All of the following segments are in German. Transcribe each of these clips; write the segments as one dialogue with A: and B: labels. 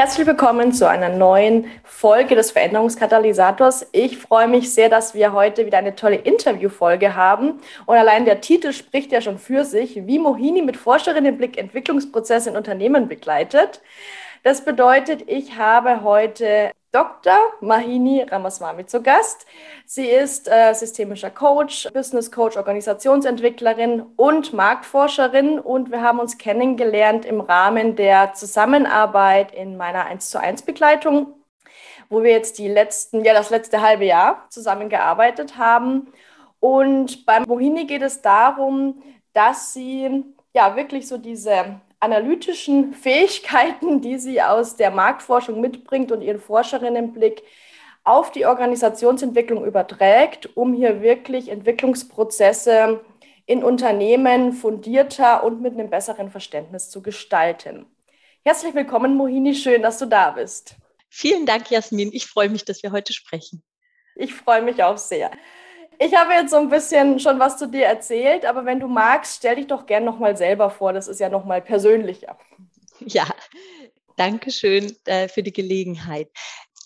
A: Herzlich willkommen zu einer neuen Folge des Veränderungskatalysators. Ich freue mich sehr, dass wir heute wieder eine tolle Interviewfolge haben. Und allein der Titel spricht ja schon für sich, wie Mohini mit Forscherinnenblick Entwicklungsprozesse in Unternehmen begleitet. Das bedeutet, ich habe heute Dr. Mahini Ramaswamy zu Gast. Sie ist äh, systemischer Coach, Business Coach, Organisationsentwicklerin und Marktforscherin und wir haben uns kennengelernt im Rahmen der Zusammenarbeit in meiner 1 zu 1 Begleitung, wo wir jetzt die letzten, ja, das letzte halbe Jahr zusammengearbeitet haben. Und beim Mohini geht es darum, dass sie ja wirklich so diese analytischen Fähigkeiten, die sie aus der Marktforschung mitbringt und ihren Forscherinnenblick auf die Organisationsentwicklung überträgt, um hier wirklich Entwicklungsprozesse in Unternehmen fundierter und mit einem besseren Verständnis zu gestalten. Herzlich willkommen, Mohini. Schön, dass du da bist.
B: Vielen Dank, Jasmin. Ich freue mich, dass wir heute sprechen.
A: Ich freue mich auch sehr. Ich habe jetzt so ein bisschen schon was zu dir erzählt, aber wenn du magst, stell dich doch gern nochmal selber vor. Das ist ja nochmal persönlicher.
B: Ja, danke schön äh, für die Gelegenheit.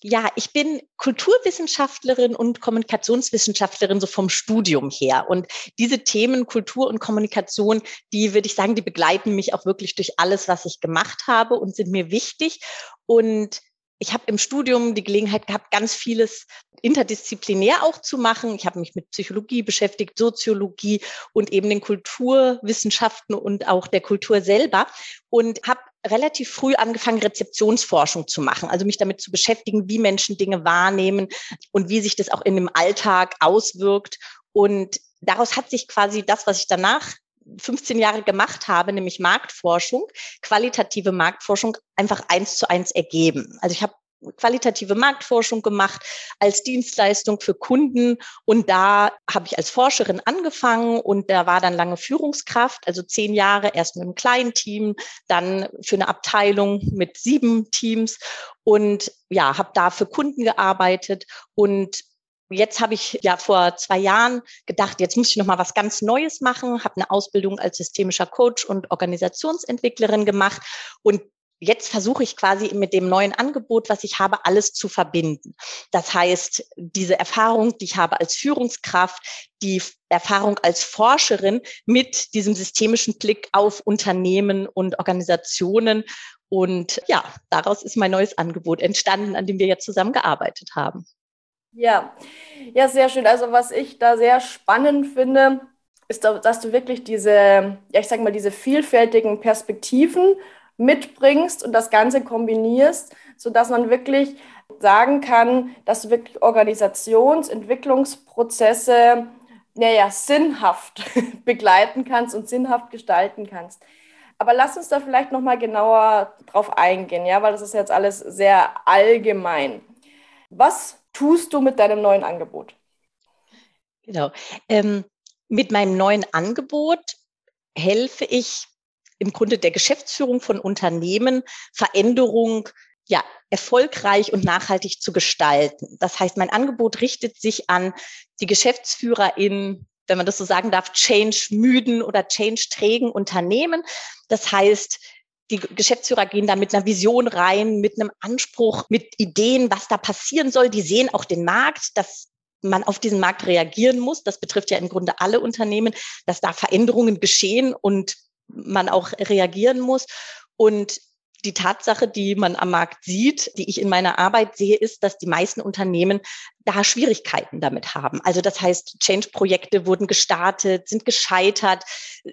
B: Ja, ich bin Kulturwissenschaftlerin und Kommunikationswissenschaftlerin so vom Studium her. Und diese Themen Kultur und Kommunikation, die würde ich sagen, die begleiten mich auch wirklich durch alles, was ich gemacht habe und sind mir wichtig. Und ich habe im Studium die Gelegenheit gehabt, ganz vieles interdisziplinär auch zu machen. Ich habe mich mit Psychologie beschäftigt, Soziologie und eben den Kulturwissenschaften und auch der Kultur selber und habe relativ früh angefangen, Rezeptionsforschung zu machen, also mich damit zu beschäftigen, wie Menschen Dinge wahrnehmen und wie sich das auch in dem Alltag auswirkt. Und daraus hat sich quasi das, was ich danach 15 Jahre gemacht habe, nämlich Marktforschung, qualitative Marktforschung, einfach eins zu eins ergeben. Also ich habe qualitative Marktforschung gemacht als Dienstleistung für Kunden und da habe ich als Forscherin angefangen und da war dann lange Führungskraft, also zehn Jahre erst mit einem kleinen Team, dann für eine Abteilung mit sieben Teams und ja, habe da für Kunden gearbeitet und Jetzt habe ich ja vor zwei Jahren gedacht, jetzt muss ich noch mal was ganz Neues machen, habe eine Ausbildung als systemischer Coach und Organisationsentwicklerin gemacht und jetzt versuche ich quasi mit dem neuen Angebot, was ich habe, alles zu verbinden. Das heißt, diese Erfahrung, die ich habe als Führungskraft, die Erfahrung als Forscherin mit diesem systemischen Blick auf Unternehmen und Organisationen. Und ja, daraus ist mein neues Angebot entstanden, an dem wir jetzt zusammengearbeitet haben.
A: Ja, ja, sehr schön. Also was ich da sehr spannend finde, ist, dass du wirklich diese, ja, ich sag mal, diese vielfältigen Perspektiven mitbringst und das Ganze kombinierst, sodass man wirklich sagen kann, dass du wirklich Organisationsentwicklungsprozesse naja, sinnhaft begleiten kannst und sinnhaft gestalten kannst. Aber lass uns da vielleicht nochmal genauer drauf eingehen, ja, weil das ist jetzt alles sehr allgemein. Was tust du mit deinem neuen Angebot?
B: Genau. Ähm, mit meinem neuen Angebot helfe ich im Grunde der Geschäftsführung von Unternehmen, Veränderung ja, erfolgreich und nachhaltig zu gestalten. Das heißt, mein Angebot richtet sich an die Geschäftsführer in, wenn man das so sagen darf, change-müden oder change-trägen Unternehmen. Das heißt, die Geschäftsführer gehen da mit einer Vision rein, mit einem Anspruch, mit Ideen, was da passieren soll. Die sehen auch den Markt, dass man auf diesen Markt reagieren muss. Das betrifft ja im Grunde alle Unternehmen, dass da Veränderungen geschehen und man auch reagieren muss. Und die Tatsache, die man am Markt sieht, die ich in meiner Arbeit sehe, ist, dass die meisten Unternehmen da Schwierigkeiten damit haben. Also das heißt, Change-Projekte wurden gestartet, sind gescheitert,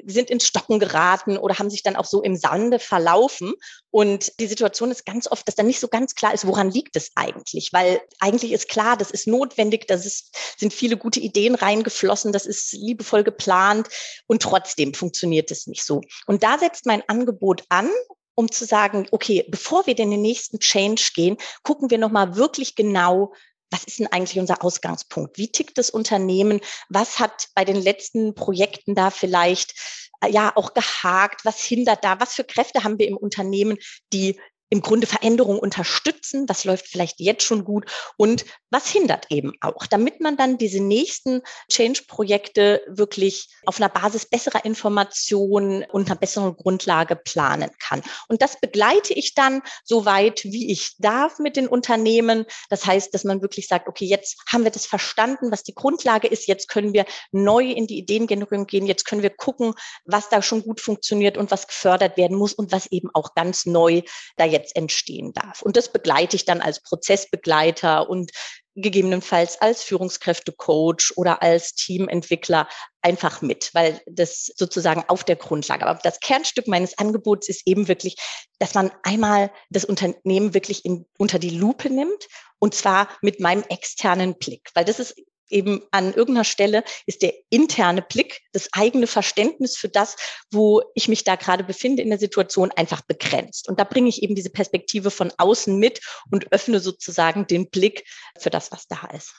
B: sind ins Stocken geraten oder haben sich dann auch so im Sande verlaufen. Und die Situation ist ganz oft, dass dann nicht so ganz klar ist, woran liegt es eigentlich? Weil eigentlich ist klar, das ist notwendig, das ist, sind viele gute Ideen reingeflossen, das ist liebevoll geplant und trotzdem funktioniert es nicht so. Und da setzt mein Angebot an um zu sagen, okay, bevor wir in den nächsten Change gehen, gucken wir nochmal wirklich genau, was ist denn eigentlich unser Ausgangspunkt? Wie tickt das Unternehmen? Was hat bei den letzten Projekten da vielleicht äh, ja auch gehakt? Was hindert da? Was für Kräfte haben wir im Unternehmen, die im Grunde Veränderungen unterstützen, was läuft vielleicht jetzt schon gut. Und was hindert eben auch, damit man dann diese nächsten Change-Projekte wirklich auf einer Basis besserer Informationen und einer besseren Grundlage planen kann. Und das begleite ich dann so weit, wie ich darf mit den Unternehmen. Das heißt, dass man wirklich sagt, okay, jetzt haben wir das verstanden, was die Grundlage ist, jetzt können wir neu in die Ideengenerierung gehen, jetzt können wir gucken, was da schon gut funktioniert und was gefördert werden muss und was eben auch ganz neu da jetzt jetzt entstehen darf. Und das begleite ich dann als Prozessbegleiter und gegebenenfalls als Führungskräftecoach oder als Teamentwickler einfach mit, weil das sozusagen auf der Grundlage. Aber das Kernstück meines Angebots ist eben wirklich, dass man einmal das Unternehmen wirklich in, unter die Lupe nimmt und zwar mit meinem externen Blick, weil das ist eben an irgendeiner Stelle ist der interne Blick, das eigene Verständnis für das, wo ich mich da gerade befinde in der Situation, einfach begrenzt. Und da bringe ich eben diese Perspektive von außen mit und öffne sozusagen den Blick für das, was da ist.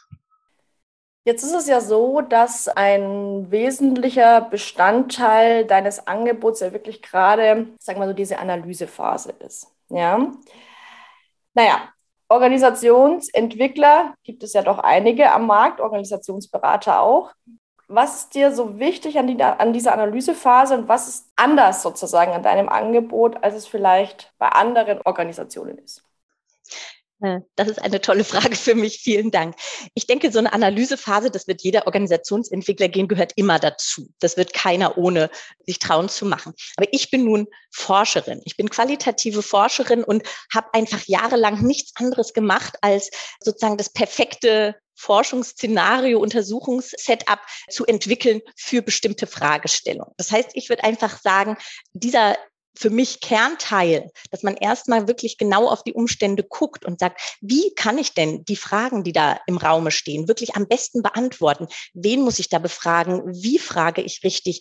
A: Jetzt ist es ja so, dass ein wesentlicher Bestandteil deines Angebots ja wirklich gerade, sagen wir so, diese Analysephase ist. Ja. Naja, Organisationsentwickler gibt es ja doch einige am Markt, Organisationsberater auch. Was ist dir so wichtig an, die, an dieser Analysephase und was ist anders sozusagen an deinem Angebot, als es vielleicht bei anderen Organisationen ist?
B: Äh, das ist eine tolle Frage für mich. Vielen Dank. Ich denke, so eine Analysephase, das wird jeder Organisationsentwickler gehen, gehört immer dazu. Das wird keiner ohne sich trauen zu machen. Aber ich bin nun Forscherin. Ich bin qualitative Forscherin und habe einfach jahrelang nichts anderes gemacht, als sozusagen das perfekte Forschungsszenario, Untersuchungssetup zu entwickeln für bestimmte Fragestellungen. Das heißt, ich würde einfach sagen, dieser für mich Kernteil, dass man erstmal wirklich genau auf die Umstände guckt und sagt, wie kann ich denn die Fragen, die da im Raume stehen, wirklich am besten beantworten? Wen muss ich da befragen? Wie frage ich richtig?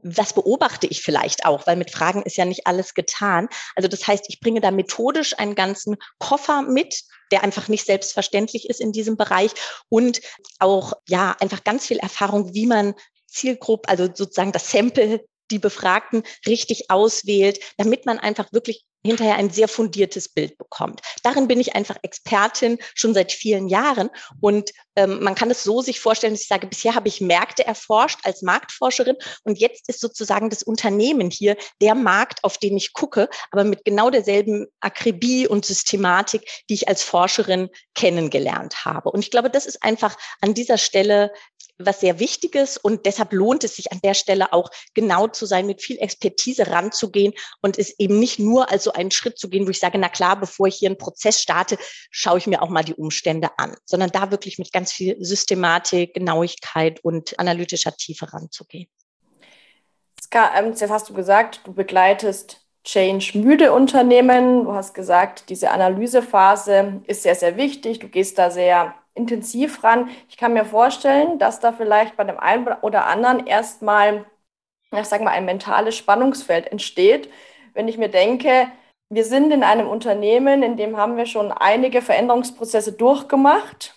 B: was beobachte ich vielleicht auch, weil mit Fragen ist ja nicht alles getan. Also das heißt, ich bringe da methodisch einen ganzen Koffer mit, der einfach nicht selbstverständlich ist in diesem Bereich und auch ja einfach ganz viel Erfahrung, wie man Zielgruppe, also sozusagen das Sample die Befragten richtig auswählt, damit man einfach wirklich hinterher ein sehr fundiertes Bild bekommt. Darin bin ich einfach Expertin schon seit vielen Jahren und ähm, man kann es so sich vorstellen, dass ich sage, bisher habe ich Märkte erforscht als Marktforscherin und jetzt ist sozusagen das Unternehmen hier der Markt, auf den ich gucke, aber mit genau derselben Akribie und Systematik, die ich als Forscherin kennengelernt habe. Und ich glaube, das ist einfach an dieser Stelle was sehr Wichtiges und deshalb lohnt es sich an der Stelle auch genau zu sein, mit viel Expertise ranzugehen und es eben nicht nur als so einen Schritt zu gehen, wo ich sage, na klar, bevor ich hier einen Prozess starte, schaue ich mir auch mal die Umstände an, sondern da wirklich mit ganz viel Systematik, Genauigkeit und analytischer Tiefe ranzugehen.
A: Ähm, jetzt hast du gesagt, du begleitest change-müde Unternehmen. Du hast gesagt, diese Analysephase ist sehr, sehr wichtig. Du gehst da sehr intensiv ran. Ich kann mir vorstellen, dass da vielleicht bei dem einen oder anderen erstmal, ich sage mal, ein mentales Spannungsfeld entsteht, wenn ich mir denke, wir sind in einem Unternehmen, in dem haben wir schon einige Veränderungsprozesse durchgemacht.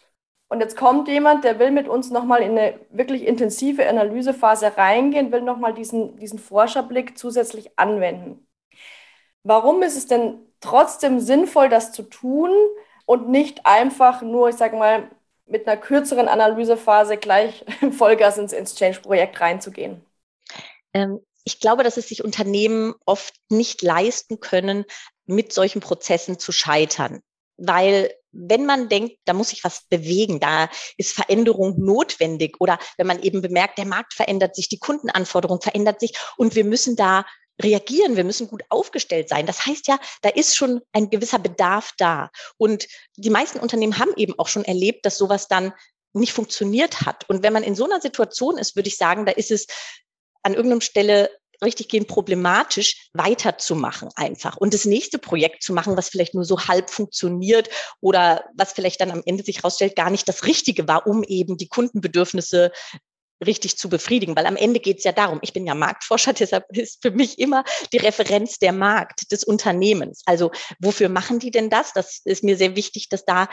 A: Und jetzt kommt jemand, der will mit uns nochmal in eine wirklich intensive Analysephase reingehen, will nochmal diesen, diesen Forscherblick zusätzlich anwenden. Warum ist es denn trotzdem sinnvoll, das zu tun? Und nicht einfach nur, ich sage mal, mit einer kürzeren Analysephase gleich Vollgas ins, ins Change-Projekt reinzugehen?
B: Ähm, ich glaube, dass es sich Unternehmen oft nicht leisten können, mit solchen Prozessen zu scheitern. Weil wenn man denkt, da muss sich was bewegen, da ist Veränderung notwendig oder wenn man eben bemerkt, der Markt verändert sich, die Kundenanforderung verändert sich und wir müssen da reagieren, wir müssen gut aufgestellt sein. Das heißt ja, da ist schon ein gewisser Bedarf da. Und die meisten Unternehmen haben eben auch schon erlebt, dass sowas dann nicht funktioniert hat. Und wenn man in so einer Situation ist, würde ich sagen, da ist es an irgendeiner Stelle richtig gehen problematisch weiterzumachen einfach und das nächste Projekt zu machen, was vielleicht nur so halb funktioniert oder was vielleicht dann am Ende sich herausstellt, gar nicht das Richtige war, um eben die Kundenbedürfnisse richtig zu befriedigen, weil am Ende geht es ja darum, ich bin ja Marktforscher, deshalb ist für mich immer die Referenz der Markt des Unternehmens. Also wofür machen die denn das? Das ist mir sehr wichtig, dass da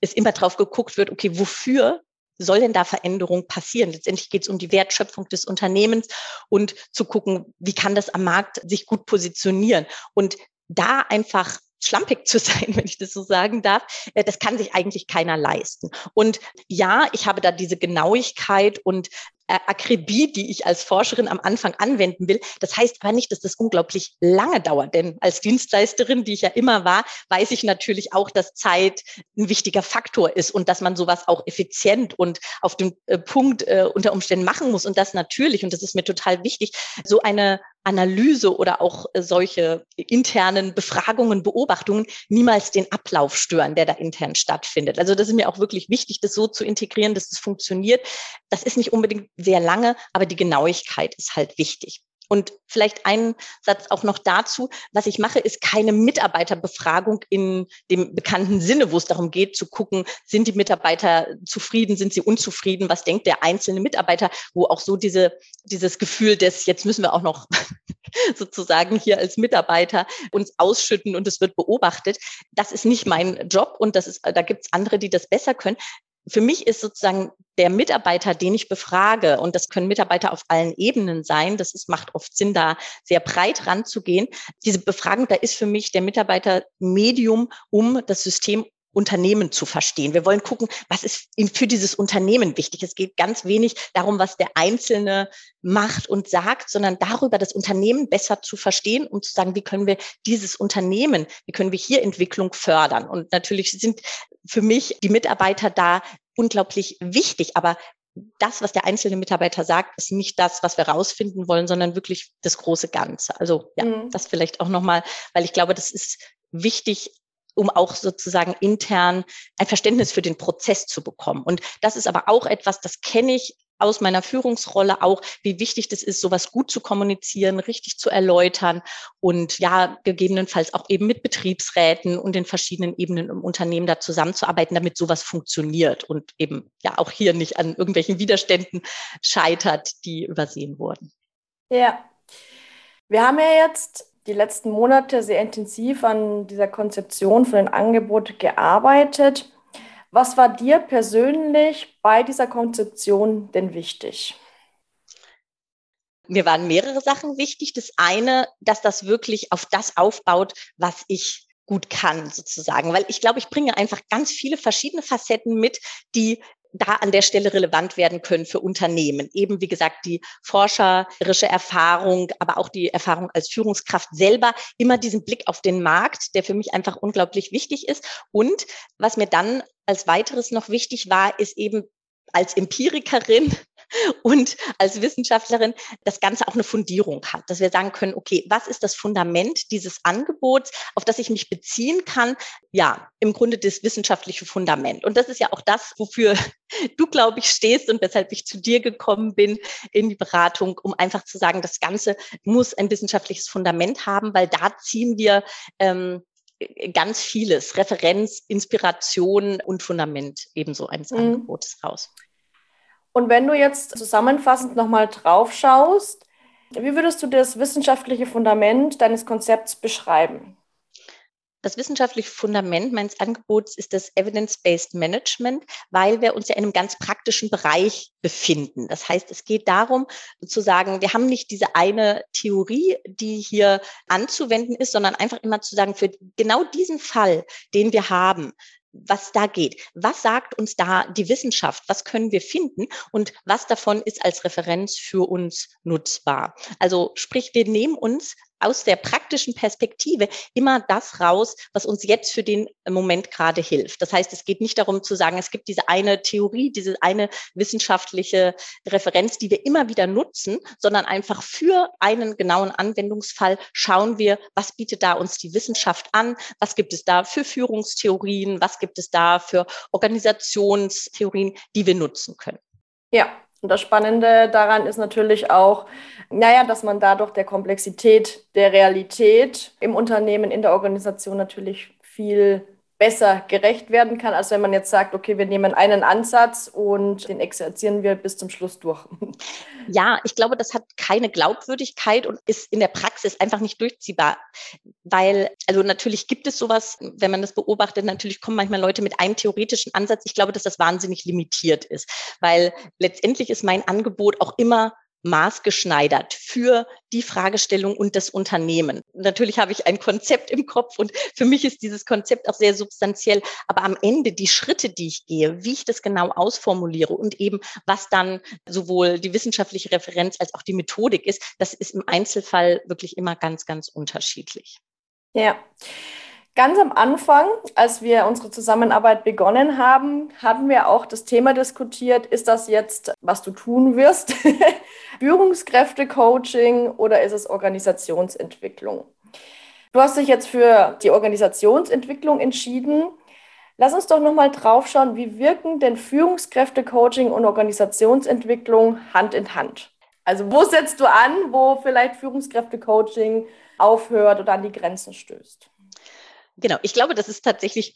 B: es immer drauf geguckt wird, okay, wofür soll denn da Veränderung passieren? Letztendlich geht es um die Wertschöpfung des Unternehmens und zu gucken, wie kann das am Markt sich gut positionieren? Und da einfach schlampig zu sein, wenn ich das so sagen darf, äh, das kann sich eigentlich keiner leisten. Und ja, ich habe da diese Genauigkeit und Akribie, die ich als Forscherin am Anfang anwenden will. Das heißt aber nicht, dass das unglaublich lange dauert, denn als Dienstleisterin, die ich ja immer war, weiß ich natürlich auch, dass Zeit ein wichtiger Faktor ist und dass man sowas auch effizient und auf dem äh, Punkt äh, unter Umständen machen muss und das natürlich, und das ist mir total wichtig, so eine Analyse oder auch solche internen Befragungen, Beobachtungen niemals den Ablauf stören, der da intern stattfindet. Also das ist mir auch wirklich wichtig, das so zu integrieren, dass es funktioniert. Das ist nicht unbedingt sehr lange, aber die Genauigkeit ist halt wichtig. Und vielleicht einen Satz auch noch dazu. Was ich mache, ist keine Mitarbeiterbefragung in dem bekannten Sinne, wo es darum geht zu gucken, sind die Mitarbeiter zufrieden, sind sie unzufrieden, was denkt der einzelne Mitarbeiter, wo auch so diese, dieses Gefühl des, jetzt müssen wir auch noch sozusagen hier als Mitarbeiter uns ausschütten und es wird beobachtet. Das ist nicht mein Job und das ist, da gibt es andere, die das besser können für mich ist sozusagen der Mitarbeiter, den ich befrage, und das können Mitarbeiter auf allen Ebenen sein, das ist, macht oft Sinn, da sehr breit ranzugehen. Diese Befragung, da ist für mich der Mitarbeiter Medium, um das System Unternehmen zu verstehen. Wir wollen gucken, was ist für dieses Unternehmen wichtig. Es geht ganz wenig darum, was der Einzelne macht und sagt, sondern darüber, das Unternehmen besser zu verstehen und zu sagen, wie können wir dieses Unternehmen, wie können wir hier Entwicklung fördern. Und natürlich sind für mich die Mitarbeiter da unglaublich wichtig, aber das, was der einzelne Mitarbeiter sagt, ist nicht das, was wir rausfinden wollen, sondern wirklich das große Ganze. Also ja, mhm. das vielleicht auch nochmal, weil ich glaube, das ist wichtig, um auch sozusagen intern ein Verständnis für den Prozess zu bekommen. Und das ist aber auch etwas, das kenne ich aus meiner Führungsrolle auch, wie wichtig das ist, sowas gut zu kommunizieren, richtig zu erläutern und ja, gegebenenfalls auch eben mit Betriebsräten und den verschiedenen Ebenen im Unternehmen da zusammenzuarbeiten, damit sowas funktioniert und eben ja auch hier nicht an irgendwelchen Widerständen scheitert, die übersehen wurden.
A: Ja. Wir haben ja jetzt die letzten Monate sehr intensiv an dieser Konzeption von den Angeboten gearbeitet. Was war dir persönlich bei dieser Konzeption denn wichtig?
B: Mir waren mehrere Sachen wichtig. Das eine, dass das wirklich auf das aufbaut, was ich gut kann, sozusagen. Weil ich glaube, ich bringe einfach ganz viele verschiedene Facetten mit, die da an der Stelle relevant werden können für Unternehmen. Eben, wie gesagt, die forscherische Erfahrung, aber auch die Erfahrung als Führungskraft selber, immer diesen Blick auf den Markt, der für mich einfach unglaublich wichtig ist. Und was mir dann als weiteres noch wichtig war, ist eben als Empirikerin und als Wissenschaftlerin das Ganze auch eine Fundierung hat, dass wir sagen können, okay, was ist das Fundament dieses Angebots, auf das ich mich beziehen kann? Ja, im Grunde das wissenschaftliche Fundament. Und das ist ja auch das, wofür du, glaube ich, stehst und weshalb ich zu dir gekommen bin in die Beratung, um einfach zu sagen, das Ganze muss ein wissenschaftliches Fundament haben, weil da ziehen wir ähm, ganz vieles, Referenz, Inspiration und Fundament ebenso eines mhm. Angebotes raus.
A: Und wenn du jetzt zusammenfassend nochmal drauf schaust, wie würdest du das wissenschaftliche Fundament deines Konzepts beschreiben?
B: Das wissenschaftliche Fundament meines Angebots ist das Evidence-Based Management, weil wir uns ja in einem ganz praktischen Bereich befinden. Das heißt, es geht darum zu sagen, wir haben nicht diese eine Theorie, die hier anzuwenden ist, sondern einfach immer zu sagen, für genau diesen Fall, den wir haben, was da geht. Was sagt uns da die Wissenschaft? Was können wir finden? Und was davon ist als Referenz für uns nutzbar? Also sprich, wir nehmen uns aus der praktischen Perspektive immer das raus, was uns jetzt für den Moment gerade hilft. Das heißt, es geht nicht darum zu sagen, es gibt diese eine Theorie, diese eine wissenschaftliche Referenz, die wir immer wieder nutzen, sondern einfach für einen genauen Anwendungsfall schauen wir, was bietet da uns die Wissenschaft an, was gibt es da für Führungstheorien, was gibt es da für Organisationstheorien, die wir nutzen können.
A: Ja, und das Spannende daran ist natürlich auch, naja, dass man dadurch der Komplexität der Realität im Unternehmen, in der Organisation natürlich viel besser gerecht werden kann, als wenn man jetzt sagt, okay, wir nehmen einen Ansatz und den exerzieren wir bis zum Schluss durch.
B: Ja, ich glaube, das hat keine Glaubwürdigkeit und ist in der Praxis einfach nicht durchziehbar, weil, also natürlich gibt es sowas, wenn man das beobachtet, natürlich kommen manchmal Leute mit einem theoretischen Ansatz. Ich glaube, dass das wahnsinnig limitiert ist, weil letztendlich ist mein Angebot auch immer maßgeschneidert für die Fragestellung und das Unternehmen. Natürlich habe ich ein Konzept im Kopf und für mich ist dieses Konzept auch sehr substanziell, aber am Ende die Schritte, die ich gehe, wie ich das genau ausformuliere und eben was dann sowohl die wissenschaftliche Referenz als auch die Methodik ist, das ist im Einzelfall wirklich immer ganz, ganz unterschiedlich.
A: Ja. Ganz am Anfang, als wir unsere Zusammenarbeit begonnen haben, hatten wir auch das Thema diskutiert, ist das jetzt, was du tun wirst, Führungskräfte-Coaching oder ist es Organisationsentwicklung? Du hast dich jetzt für die Organisationsentwicklung entschieden. Lass uns doch nochmal draufschauen, wie wirken denn Führungskräfte-Coaching und Organisationsentwicklung Hand in Hand? Also wo setzt du an, wo vielleicht Führungskräfte-Coaching aufhört oder an die Grenzen stößt?
B: Genau, ich glaube, das ist tatsächlich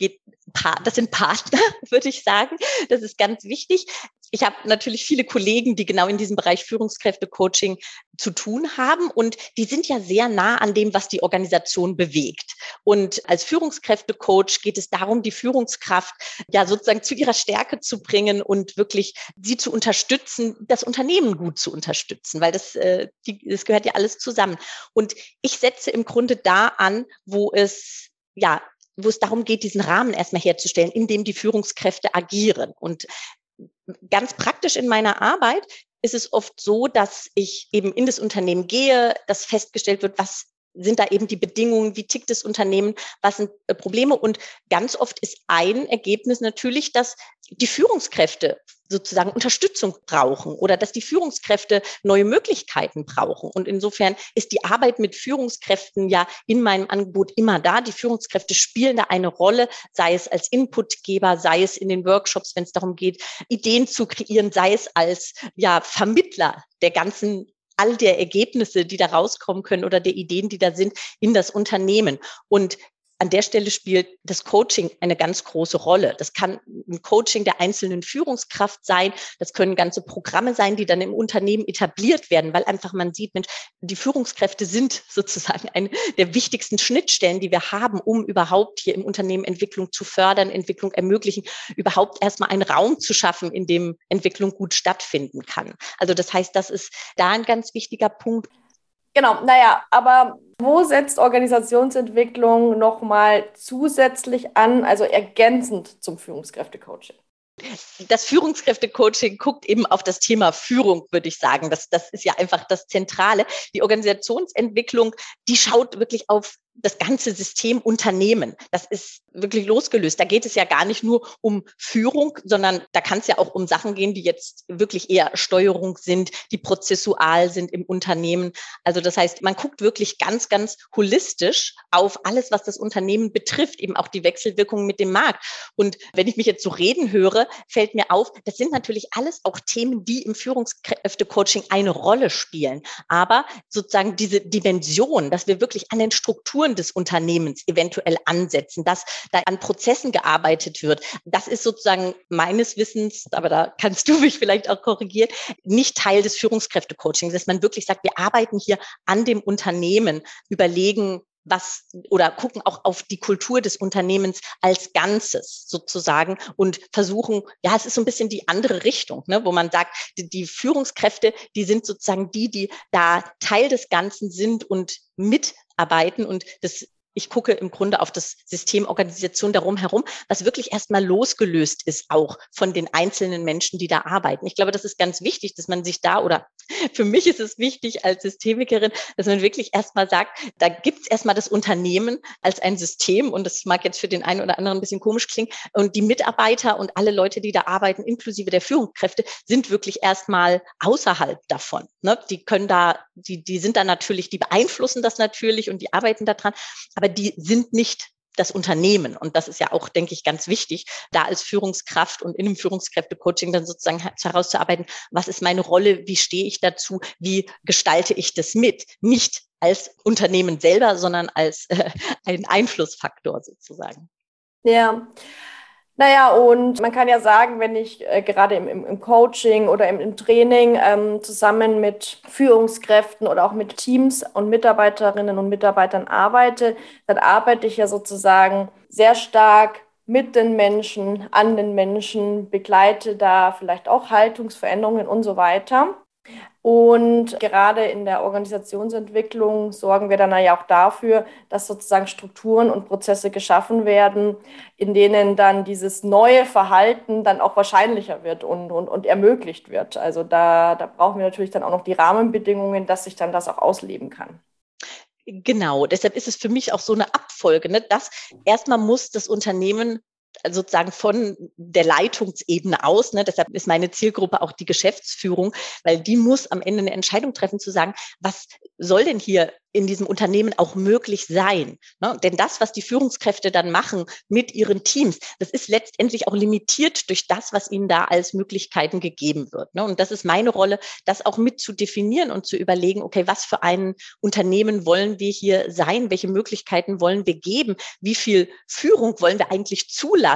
B: das sind Partner, würde ich sagen. Das ist ganz wichtig. Ich habe natürlich viele Kollegen, die genau in diesem Bereich Führungskräfte-Coaching zu tun haben und die sind ja sehr nah an dem, was die Organisation bewegt. Und als Führungskräfte-Coach geht es darum, die Führungskraft ja sozusagen zu ihrer Stärke zu bringen und wirklich sie zu unterstützen, das Unternehmen gut zu unterstützen, weil das, äh, das gehört ja alles zusammen. Und ich setze im Grunde da an, wo es ja, wo es darum geht, diesen Rahmen erstmal herzustellen, in dem die Führungskräfte agieren. Und ganz praktisch in meiner Arbeit ist es oft so, dass ich eben in das Unternehmen gehe, dass festgestellt wird, was sind da eben die Bedingungen, wie tickt das Unternehmen, was sind äh, Probleme. Und ganz oft ist ein Ergebnis natürlich, dass die Führungskräfte sozusagen Unterstützung brauchen oder dass die Führungskräfte neue Möglichkeiten brauchen. Und insofern ist die Arbeit mit Führungskräften ja in meinem Angebot immer da. Die Führungskräfte spielen da eine Rolle, sei es als Inputgeber, sei es in den Workshops, wenn es darum geht, Ideen zu kreieren, sei es als ja, Vermittler der ganzen all der Ergebnisse, die da rauskommen können oder der Ideen, die da sind, in das Unternehmen. Und an der Stelle spielt das Coaching eine ganz große Rolle. Das kann ein Coaching der einzelnen Führungskraft sein. Das können ganze Programme sein, die dann im Unternehmen etabliert werden, weil einfach man sieht, Mensch, die Führungskräfte sind sozusagen eine der wichtigsten Schnittstellen, die wir haben, um überhaupt hier im Unternehmen Entwicklung zu fördern, Entwicklung ermöglichen, überhaupt erstmal einen Raum zu schaffen, in dem Entwicklung gut stattfinden kann. Also das heißt, das ist da ein ganz wichtiger Punkt.
A: Genau, naja, aber wo setzt Organisationsentwicklung nochmal zusätzlich an, also ergänzend zum Führungskräftecoaching?
B: Das Führungskräftecoaching guckt eben auf das Thema Führung, würde ich sagen. Das, das ist ja einfach das Zentrale. Die Organisationsentwicklung, die schaut wirklich auf das ganze System Unternehmen. Das ist wirklich losgelöst. Da geht es ja gar nicht nur um Führung, sondern da kann es ja auch um Sachen gehen, die jetzt wirklich eher Steuerung sind, die prozessual sind im Unternehmen. Also das heißt, man guckt wirklich ganz, ganz holistisch auf alles, was das Unternehmen betrifft, eben auch die Wechselwirkungen mit dem Markt. Und wenn ich mich jetzt so reden höre, fällt mir auf, das sind natürlich alles auch Themen, die im Führungskräftecoaching eine Rolle spielen. Aber sozusagen diese Dimension, dass wir wirklich an den Strukturen Strukturen des Unternehmens eventuell ansetzen, dass da an Prozessen gearbeitet wird. Das ist sozusagen meines Wissens, aber da kannst du mich vielleicht auch korrigieren, nicht Teil des Führungskräftecoachings, dass man wirklich sagt, wir arbeiten hier an dem Unternehmen, überlegen, was oder gucken auch auf die Kultur des Unternehmens als Ganzes sozusagen und versuchen, ja, es ist so ein bisschen die andere Richtung, ne, wo man sagt, die, die Führungskräfte, die sind sozusagen die, die da Teil des Ganzen sind und mit arbeiten und das ich gucke im Grunde auf das System Organisation darum herum, was wirklich erstmal losgelöst ist auch von den einzelnen Menschen, die da arbeiten. Ich glaube, das ist ganz wichtig, dass man sich da oder für mich ist es wichtig als Systemikerin, dass man wirklich erstmal sagt, da gibt es erstmal das Unternehmen als ein System und das mag jetzt für den einen oder anderen ein bisschen komisch klingen und die Mitarbeiter und alle Leute, die da arbeiten, inklusive der Führungskräfte, sind wirklich erstmal außerhalb davon. Ne? Die können da, die, die sind da natürlich, die beeinflussen das natürlich und die arbeiten daran, aber die sind nicht das Unternehmen. Und das ist ja auch, denke ich, ganz wichtig, da als Führungskraft und in einem Führungskräftecoaching dann sozusagen herauszuarbeiten, was ist meine Rolle, wie stehe ich dazu, wie gestalte ich das mit? Nicht als Unternehmen selber, sondern als äh, ein Einflussfaktor sozusagen.
A: Ja. Naja, und man kann ja sagen, wenn ich äh, gerade im, im, Coaching oder im, im Training ähm, zusammen mit Führungskräften oder auch mit Teams und Mitarbeiterinnen und Mitarbeitern arbeite, dann arbeite ich ja sozusagen sehr stark mit den Menschen, an den Menschen, begleite da vielleicht auch Haltungsveränderungen und so weiter. Und gerade in der Organisationsentwicklung sorgen wir dann ja auch dafür, dass sozusagen Strukturen und Prozesse geschaffen werden, in denen dann dieses neue Verhalten dann auch wahrscheinlicher wird und, und, und ermöglicht wird. Also da, da brauchen wir natürlich dann auch noch die Rahmenbedingungen, dass sich dann das auch ausleben kann.
B: Genau, deshalb ist es für mich auch so eine Abfolge, ne? dass erstmal muss das Unternehmen sozusagen von der Leitungsebene aus. Ne? Deshalb ist meine Zielgruppe auch die Geschäftsführung, weil die muss am Ende eine Entscheidung treffen zu sagen, was soll denn hier in diesem Unternehmen auch möglich sein. Ne? Denn das, was die Führungskräfte dann machen mit ihren Teams, das ist letztendlich auch limitiert durch das, was ihnen da als Möglichkeiten gegeben wird. Ne? Und das ist meine Rolle, das auch mit zu definieren und zu überlegen, okay, was für ein Unternehmen wollen wir hier sein? Welche Möglichkeiten wollen wir geben? Wie viel Führung wollen wir eigentlich zulassen?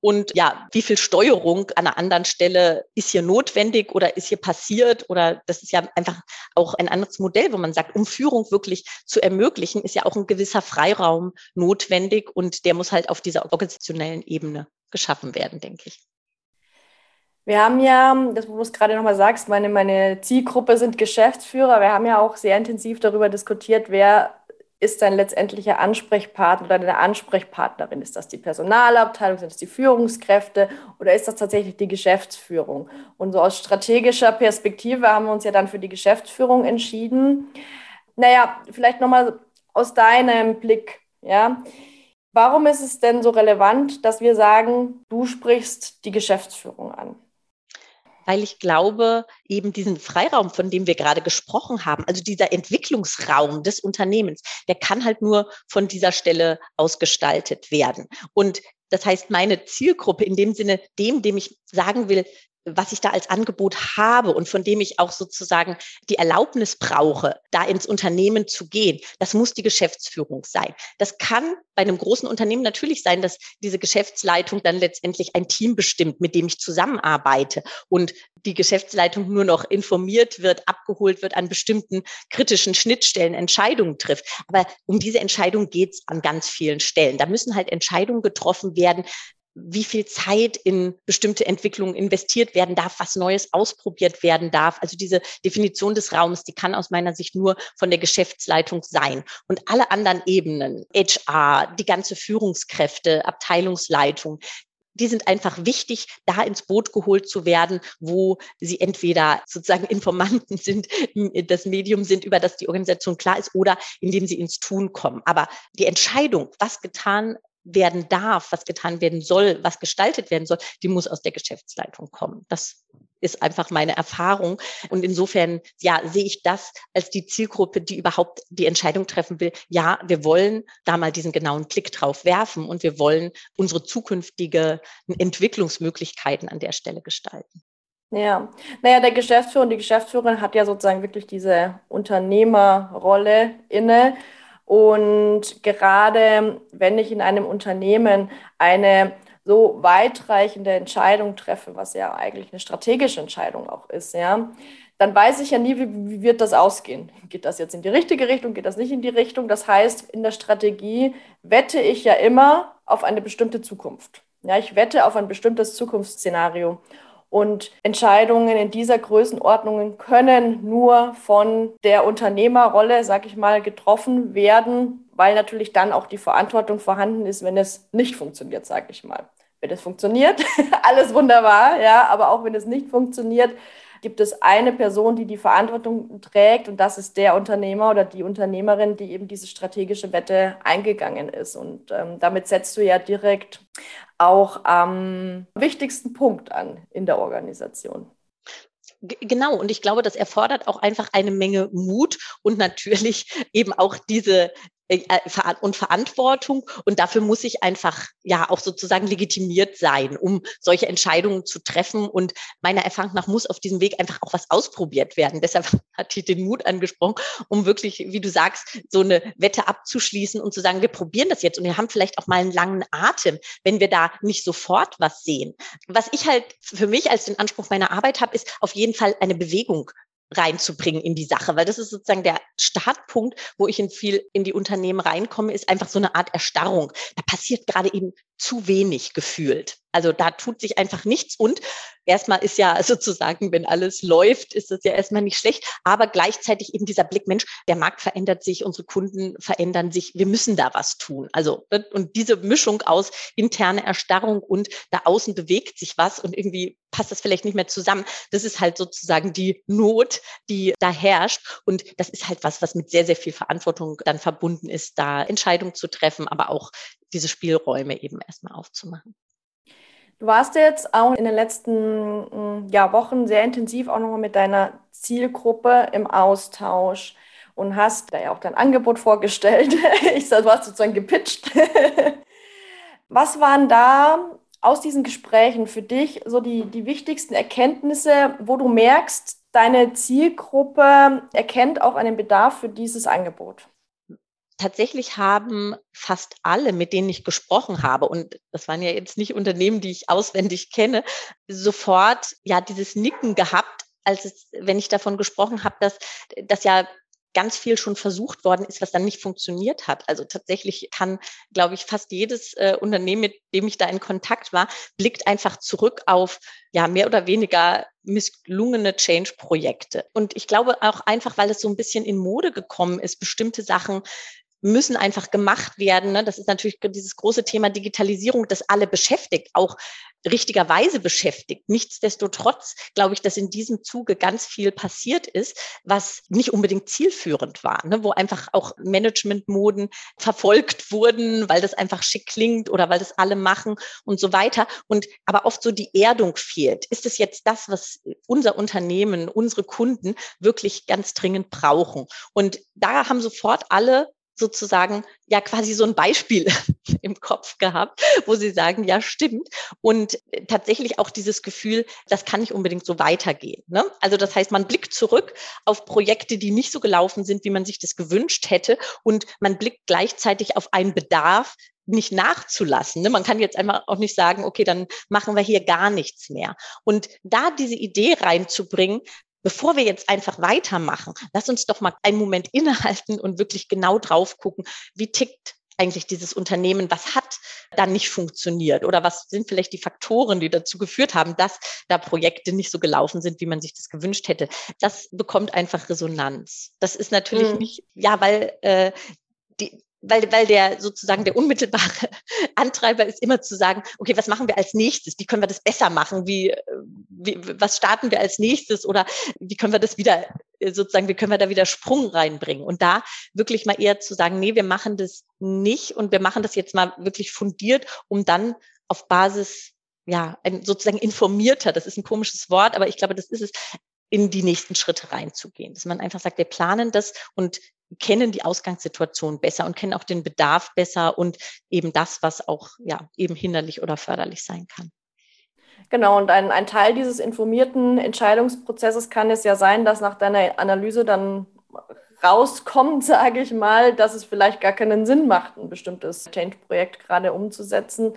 B: Und ja, wie viel Steuerung an einer anderen Stelle ist hier notwendig oder ist hier passiert? Oder das ist ja einfach auch ein anderes Modell, wo man sagt, um Führung wirklich zu ermöglichen, ist ja auch ein gewisser Freiraum notwendig und der muss halt auf dieser organisationellen Ebene geschaffen werden, denke ich.
A: Wir haben ja, das wo du es gerade nochmal sagst, meine, meine Zielgruppe sind Geschäftsführer. Wir haben ja auch sehr intensiv darüber diskutiert, wer ist dein letztendlicher Ansprechpartner oder deine Ansprechpartnerin? Ist das die Personalabteilung, sind das die Führungskräfte oder ist das tatsächlich die Geschäftsführung? Und so aus strategischer Perspektive haben wir uns ja dann für die Geschäftsführung entschieden. Naja, vielleicht nochmal aus deinem Blick, ja. Warum ist es denn so relevant, dass wir sagen, du sprichst die Geschäftsführung an?
B: Weil ich glaube, eben diesen Freiraum, von dem wir gerade gesprochen haben, also dieser Entwicklungsraum des Unternehmens, der kann halt nur von dieser Stelle ausgestaltet werden. Und das heißt, meine Zielgruppe in dem Sinne, dem, dem ich sagen will, was ich da als Angebot habe und von dem ich auch sozusagen die Erlaubnis brauche, da ins Unternehmen zu gehen, das muss die Geschäftsführung sein. Das kann bei einem großen Unternehmen natürlich sein, dass diese Geschäftsleitung dann letztendlich ein Team bestimmt, mit dem ich zusammenarbeite und die Geschäftsleitung nur noch informiert wird, abgeholt wird, an bestimmten kritischen Schnittstellen Entscheidungen trifft. Aber um diese Entscheidung geht es an ganz vielen Stellen. Da müssen halt Entscheidungen getroffen werden, wie viel Zeit in bestimmte Entwicklungen investiert werden darf, was Neues ausprobiert werden darf. Also diese Definition des Raums, die kann aus meiner Sicht nur von der Geschäftsleitung sein. Und alle anderen Ebenen, HR, die ganze Führungskräfte, Abteilungsleitung, die sind einfach wichtig, da ins Boot geholt zu werden, wo sie entweder sozusagen Informanten sind, das Medium sind, über das die Organisation klar ist, oder indem sie ins Tun kommen. Aber die Entscheidung, was getan werden darf, was getan werden soll, was gestaltet werden soll, die muss aus der Geschäftsleitung kommen. Das ist einfach meine Erfahrung. Und insofern, ja, sehe ich das als die Zielgruppe, die überhaupt die Entscheidung treffen will. Ja, wir wollen da mal diesen genauen Blick drauf werfen und wir wollen unsere zukünftige Entwicklungsmöglichkeiten an der Stelle gestalten.
A: Ja, naja, der Geschäftsführer und die Geschäftsführerin hat ja sozusagen wirklich diese Unternehmerrolle inne. Und gerade wenn ich in einem Unternehmen eine so weitreichende Entscheidung treffe, was ja eigentlich eine strategische Entscheidung auch ist, ja, dann weiß ich ja nie, wie, wie, wird das ausgehen. Geht das jetzt in die richtige Richtung, geht das nicht in die Richtung? Das heißt, in der Strategie wette ich ja immer auf eine bestimmte Zukunft. Ja, ich wette auf ein bestimmtes Zukunftsszenario. Und Entscheidungen in dieser Größenordnung können nur von der Unternehmerrolle, sag ich mal, getroffen werden, weil natürlich dann auch die Verantwortung vorhanden ist, wenn es nicht funktioniert, sag ich mal. Wenn es funktioniert, alles wunderbar, ja, aber auch wenn es nicht funktioniert, gibt es eine Person, die die Verantwortung trägt und das ist der Unternehmer oder die Unternehmerin, die eben diese strategische Wette eingegangen ist. Und ähm, damit setzt du ja direkt auch am wichtigsten Punkt an in der Organisation.
B: Genau, und ich glaube, das erfordert auch einfach eine Menge Mut und natürlich eben auch diese und Verantwortung. Und dafür muss ich einfach ja auch sozusagen legitimiert sein, um solche Entscheidungen zu treffen. Und meiner Erfahrung nach muss auf diesem Weg einfach auch was ausprobiert werden. Deshalb hat ich den Mut angesprochen, um wirklich, wie du sagst, so eine Wette abzuschließen und zu sagen, wir probieren das jetzt und wir haben vielleicht auch mal einen langen Atem, wenn wir da nicht sofort was sehen. Was ich halt für mich als den Anspruch meiner Arbeit habe, ist auf jeden Fall eine Bewegung reinzubringen in die Sache, weil das ist sozusagen der Startpunkt, wo ich in viel in die Unternehmen reinkomme, ist einfach so eine Art Erstarrung. Da passiert gerade eben zu wenig gefühlt. Also da tut sich einfach nichts und erstmal ist ja sozusagen, wenn alles läuft, ist das ja erstmal nicht schlecht, aber gleichzeitig eben dieser Blick, Mensch, der Markt verändert sich, unsere Kunden verändern sich, wir müssen da was tun. Also ne, und diese Mischung aus interne Erstarrung und da außen bewegt sich was und irgendwie passt das vielleicht nicht mehr zusammen. Das ist halt sozusagen die Not, die da herrscht und das ist halt was, was mit sehr, sehr viel Verantwortung dann verbunden ist, da Entscheidungen zu treffen, aber auch diese Spielräume eben erstmal aufzumachen.
A: Du warst jetzt auch in den letzten mm, ja, Wochen sehr intensiv auch nochmal mit deiner Zielgruppe im Austausch und hast da ja auch dein Angebot vorgestellt. Ich sag, du hast sozusagen gepitcht. Was waren da aus diesen Gesprächen für dich so die, die wichtigsten Erkenntnisse, wo du merkst, deine Zielgruppe erkennt auch einen Bedarf für dieses Angebot?
B: Tatsächlich haben fast alle, mit denen ich gesprochen habe, und das waren ja jetzt nicht Unternehmen, die ich auswendig kenne, sofort ja dieses Nicken gehabt, als es, wenn ich davon gesprochen habe, dass das ja ganz viel schon versucht worden ist, was dann nicht funktioniert hat. Also tatsächlich kann, glaube ich, fast jedes äh, Unternehmen, mit dem ich da in Kontakt war, blickt einfach zurück auf ja mehr oder weniger misslungene Change-Projekte. Und ich glaube auch einfach, weil es so ein bisschen in Mode gekommen ist, bestimmte Sachen müssen einfach gemacht werden. Ne? Das ist natürlich dieses große Thema Digitalisierung, das alle beschäftigt, auch richtigerweise beschäftigt. Nichtsdestotrotz glaube ich, dass in diesem Zuge ganz viel passiert ist, was nicht unbedingt zielführend war, ne? wo einfach auch Managementmoden verfolgt wurden, weil das einfach schick klingt oder weil das alle machen und so weiter. Und aber oft so die Erdung fehlt. Ist es jetzt das, was unser Unternehmen, unsere Kunden wirklich ganz dringend brauchen? Und da haben sofort alle sozusagen ja quasi so ein Beispiel im Kopf gehabt, wo sie sagen, ja, stimmt. Und äh, tatsächlich auch dieses Gefühl, das kann nicht unbedingt so weitergehen. Ne? Also das heißt, man blickt zurück auf Projekte, die nicht so gelaufen sind, wie man sich das gewünscht hätte. Und man blickt gleichzeitig auf einen Bedarf, nicht nachzulassen. Ne? Man kann jetzt einmal auch nicht sagen, okay, dann machen wir hier gar nichts mehr. Und da diese Idee reinzubringen, bevor wir jetzt einfach weitermachen, lass uns doch mal einen Moment innehalten und wirklich genau drauf gucken, wie tickt eigentlich dieses Unternehmen, was hat dann nicht funktioniert oder was sind vielleicht die Faktoren, die dazu geführt haben, dass da Projekte nicht so gelaufen sind, wie man sich das gewünscht hätte. Das bekommt einfach Resonanz. Das ist natürlich mhm. nicht, ja, weil äh, die, weil, weil der sozusagen der unmittelbare Antreiber ist immer zu sagen, okay, was machen wir als nächstes? Wie können wir das besser machen? Wie, wie was starten wir als nächstes? Oder wie können wir das wieder sozusagen, wie können wir da wieder Sprung reinbringen? Und da wirklich mal eher zu sagen, nee, wir machen das nicht und wir machen das jetzt mal wirklich fundiert, um dann auf Basis ja, ein sozusagen informierter, das ist ein komisches Wort, aber ich glaube, das ist es, in die nächsten Schritte reinzugehen. Dass man einfach sagt, wir planen das und kennen die Ausgangssituation besser und kennen auch den Bedarf besser und eben das, was auch ja eben hinderlich oder förderlich sein kann.
A: Genau, und ein, ein Teil dieses informierten Entscheidungsprozesses kann es ja sein, dass nach deiner Analyse dann rauskommt, sage ich mal, dass es vielleicht gar keinen Sinn macht, ein bestimmtes Change-Projekt gerade umzusetzen,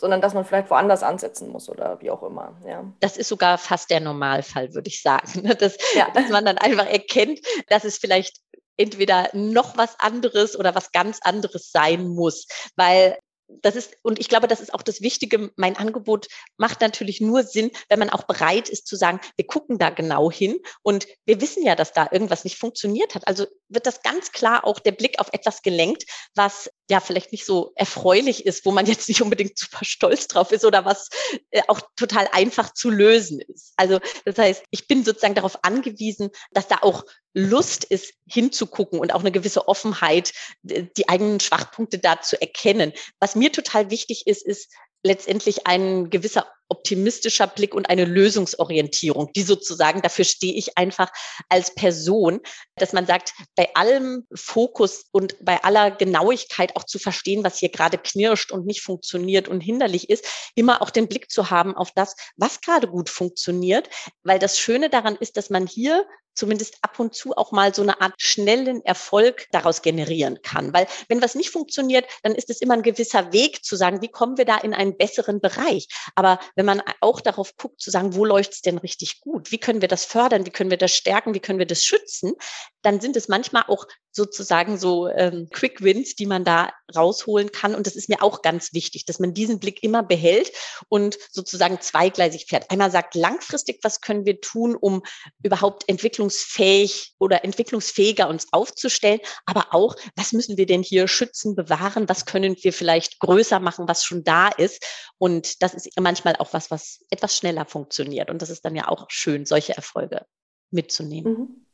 A: sondern dass man vielleicht woanders ansetzen muss oder wie auch immer. Ja.
B: Das ist sogar fast der Normalfall, würde ich sagen. Ne? Dass, ja. dass man dann einfach erkennt, dass es vielleicht entweder noch was anderes oder was ganz anderes sein muss. Weil das ist, und ich glaube, das ist auch das Wichtige. Mein Angebot macht natürlich nur Sinn, wenn man auch bereit ist zu sagen, wir gucken da genau hin und wir wissen ja, dass da irgendwas nicht funktioniert hat. Also wird das ganz klar auch der Blick auf etwas gelenkt, was ja vielleicht nicht so erfreulich ist, wo man jetzt nicht unbedingt super stolz drauf ist oder was äh, auch total einfach zu lösen ist. Also das heißt, ich bin sozusagen darauf angewiesen, dass da auch Lust ist, hinzugucken und auch eine gewisse Offenheit, die eigenen Schwachpunkte da zu erkennen. Was mir total wichtig ist, ist letztendlich ein gewisser optimistischer Blick und eine Lösungsorientierung, die sozusagen, dafür stehe ich einfach als Person, dass man sagt, bei allem Fokus und bei aller Genauigkeit auch zu verstehen, was hier gerade knirscht und nicht funktioniert und hinderlich ist, immer auch den Blick zu haben auf das, was gerade gut funktioniert, weil das Schöne daran ist, dass man hier zumindest ab und zu auch mal so eine Art schnellen Erfolg daraus generieren kann. Weil wenn was nicht funktioniert, dann ist es immer ein gewisser Weg zu sagen, wie kommen wir da in einen besseren Bereich. Aber wenn man auch darauf guckt, zu sagen, wo läuft es denn richtig gut? Wie können wir das fördern? Wie können wir das stärken? Wie können wir das schützen? Dann sind es manchmal auch sozusagen so ähm, Quick Wins, die man da rausholen kann. Und das ist mir auch ganz wichtig, dass man diesen Blick immer behält und sozusagen zweigleisig fährt. Einmal sagt langfristig, was können wir tun, um überhaupt entwicklungsfähig oder entwicklungsfähiger uns aufzustellen, aber auch, was müssen wir denn hier schützen, bewahren, was können wir vielleicht größer machen, was schon da ist. Und das ist manchmal auch was, was etwas schneller funktioniert. Und das ist dann ja auch schön, solche Erfolge mitzunehmen. Mhm.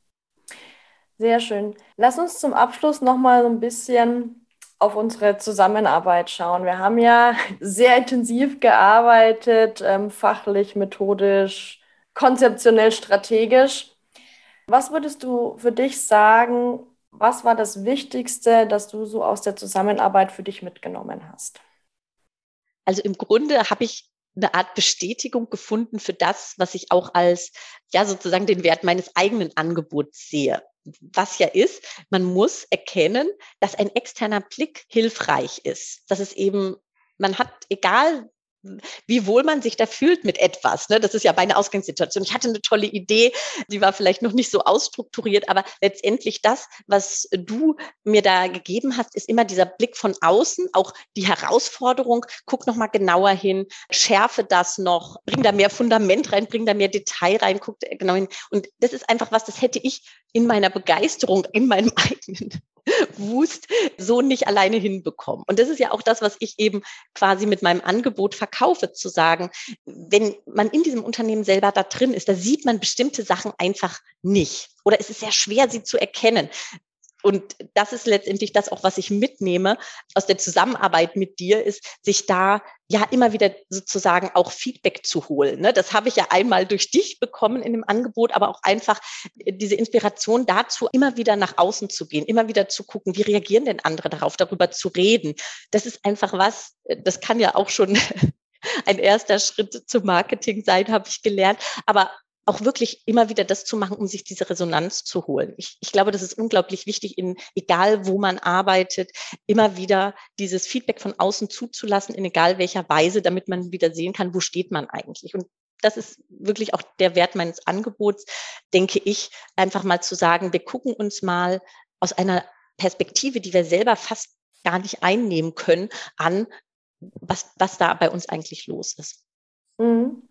A: Sehr schön. Lass uns zum Abschluss nochmal so ein bisschen auf unsere Zusammenarbeit schauen. Wir haben ja sehr intensiv gearbeitet, ähm, fachlich, methodisch, konzeptionell, strategisch. Was würdest du für dich sagen, was war das Wichtigste, das du so aus der Zusammenarbeit für dich mitgenommen hast?
B: Also im Grunde habe ich eine Art Bestätigung gefunden für das, was ich auch als, ja, sozusagen den Wert meines eigenen Angebots sehe was ja ist, man muss erkennen, dass ein externer Blick hilfreich ist. Dass es eben, man hat, egal wie wohl man sich da fühlt mit etwas. Ne? Das ist ja meine Ausgangssituation. Ich hatte eine tolle Idee, die war vielleicht noch nicht so ausstrukturiert, aber letztendlich das, was du mir da gegeben hast, ist immer dieser Blick von außen, auch die Herausforderung. Guck noch mal genauer hin, schärfe das noch, bring da mehr Fundament rein, bring da mehr Detail rein, guck genau hin. Und das ist einfach was, das hätte ich in meiner Begeisterung, in meinem eigenen Wust so nicht alleine hinbekommen. Und das ist ja auch das, was ich eben quasi mit meinem Angebot verkaufe, zu sagen, wenn man in diesem Unternehmen selber da drin ist, da sieht man bestimmte Sachen einfach nicht. Oder es ist sehr schwer, sie zu erkennen. Und das ist letztendlich das auch, was ich mitnehme aus der Zusammenarbeit mit dir, ist, sich da ja immer wieder sozusagen auch Feedback zu holen. Ne? Das habe ich ja einmal durch dich bekommen in dem Angebot, aber auch einfach diese Inspiration dazu, immer wieder nach außen zu gehen, immer wieder zu gucken, wie reagieren denn andere darauf, darüber zu reden. Das ist einfach was, das kann ja auch schon ein erster Schritt zum Marketing sein, habe ich gelernt. Aber auch wirklich immer wieder das zu machen, um sich diese Resonanz zu holen. Ich, ich glaube, das ist unglaublich wichtig, in egal wo man arbeitet, immer wieder dieses Feedback von außen zuzulassen, in egal welcher Weise, damit man wieder sehen kann, wo steht man eigentlich. Und das ist wirklich auch der Wert meines Angebots, denke ich, einfach mal zu sagen, wir gucken uns mal aus einer Perspektive, die wir selber fast gar nicht einnehmen können, an, was, was da bei uns eigentlich los ist.
A: Mhm.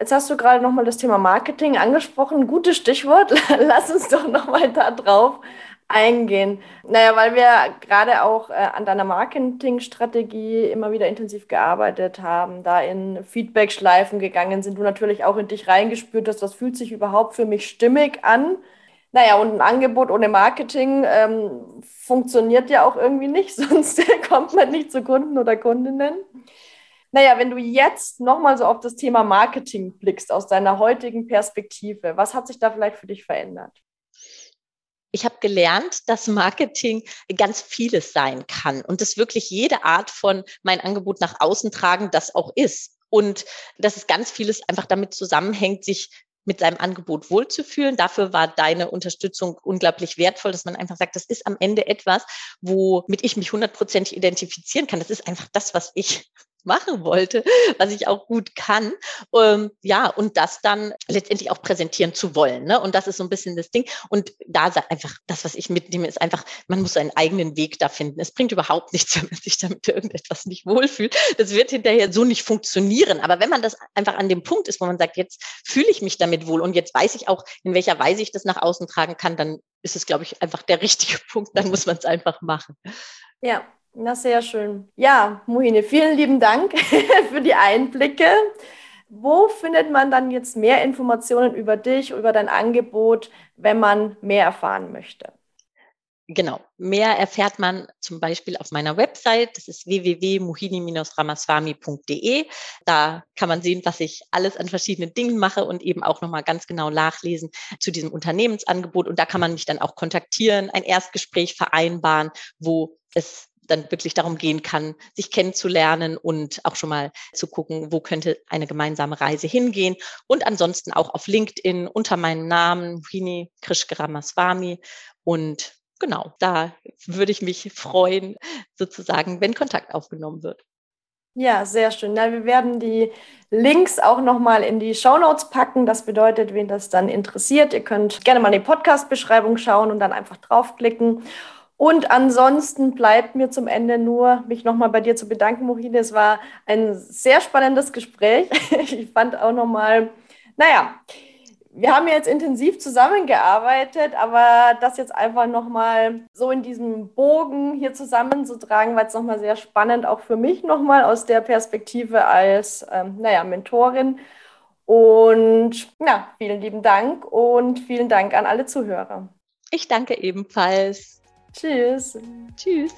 A: Jetzt hast du gerade nochmal das Thema Marketing angesprochen. Gutes Stichwort. Lass uns doch nochmal da drauf eingehen. Naja, weil wir gerade auch äh, an deiner Marketingstrategie immer wieder intensiv gearbeitet haben, da in Feedback-Schleifen gegangen sind, du natürlich auch in dich reingespürt hast, was fühlt sich überhaupt für mich stimmig an. Naja, und ein Angebot ohne Marketing ähm, funktioniert ja auch irgendwie nicht, sonst kommt man nicht zu Kunden oder Kundinnen. Naja, wenn du jetzt nochmal so auf das Thema Marketing blickst, aus deiner heutigen Perspektive, was hat sich da vielleicht für dich verändert?
B: ich habe gelernt, dass Marketing ganz vieles sein kann und dass wirklich jede Art von mein Angebot nach außen tragen das auch ist. Und dass es ganz vieles einfach damit zusammenhängt, sich mit seinem Angebot wohlzufühlen. Dafür war deine Unterstützung unglaublich wertvoll, dass man einfach sagt, das ist am Ende etwas, womit ich mich hundertprozentig identifizieren kann. Das ist einfach das, was ich machen wollte, was ich auch gut kann. Ähm, ja, und das dann letztendlich auch präsentieren zu wollen. Ne? Und das ist so ein bisschen das Ding. Und da sagt einfach, das, was ich mitnehme, ist einfach, man muss seinen eigenen Weg da finden. Es bringt überhaupt nichts, wenn man sich damit irgendetwas nicht wohlfühlt. Das wird hinterher so nicht funktionieren. Aber wenn man das einfach an dem Punkt ist, wo man sagt, jetzt fühle ich mich damit wohl und jetzt weiß ich auch, in welcher Weise ich das nach außen tragen kann, dann ist es, glaube ich, einfach der richtige Punkt. Dann muss man es einfach machen.
A: Ja, na, sehr schön. Ja, Mohine, vielen lieben Dank für die Einblicke. Wo findet man dann jetzt mehr Informationen über dich, über dein Angebot, wenn man mehr erfahren möchte?
B: Genau, mehr erfährt man zum Beispiel auf meiner Website, das ist www.mohini-ramaswamy.de. Da kann man sehen, was ich alles an verschiedenen Dingen mache und eben auch nochmal ganz genau nachlesen zu diesem Unternehmensangebot. Und da kann man mich dann auch kontaktieren, ein Erstgespräch vereinbaren, wo es dann wirklich darum gehen kann, sich kennenzulernen und auch schon mal zu gucken, wo könnte eine gemeinsame Reise hingehen. Und ansonsten auch auf LinkedIn unter meinem Namen, Rini Krishgaramaswamy. Und genau, da würde ich mich freuen, sozusagen, wenn Kontakt aufgenommen wird.
A: Ja, sehr schön. Ja, wir werden die Links auch nochmal in die Show Notes packen. Das bedeutet, wen das dann interessiert, ihr könnt gerne mal in die Podcast-Beschreibung schauen und dann einfach draufklicken. Und ansonsten bleibt mir zum Ende nur, mich nochmal bei dir zu bedanken, Mohine. Es war ein sehr spannendes Gespräch. Ich fand auch nochmal, naja, wir haben jetzt intensiv zusammengearbeitet, aber das jetzt einfach nochmal so in diesem Bogen hier zusammenzutragen, war jetzt nochmal sehr spannend, auch für mich nochmal aus der Perspektive als, ähm, naja, Mentorin. Und ja, vielen lieben Dank und vielen Dank an alle Zuhörer.
B: Ich danke ebenfalls.
A: Tschüss.
B: Tschüss.